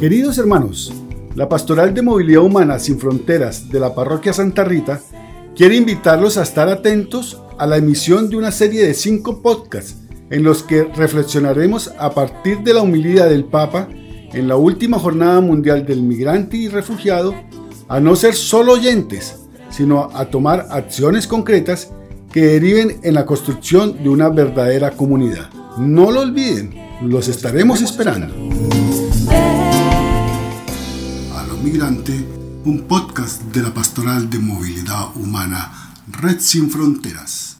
Queridos hermanos, la Pastoral de Movilidad Humana Sin Fronteras de la Parroquia Santa Rita quiere invitarlos a estar atentos a la emisión de una serie de cinco podcasts en los que reflexionaremos a partir de la humildad del Papa en la última jornada mundial del migrante y refugiado a no ser solo oyentes, sino a tomar acciones concretas que deriven en la construcción de una verdadera comunidad. No lo olviden, los estaremos esperando. Migrante, un podcast de la Pastoral de Movilidad Humana, Red Sin Fronteras.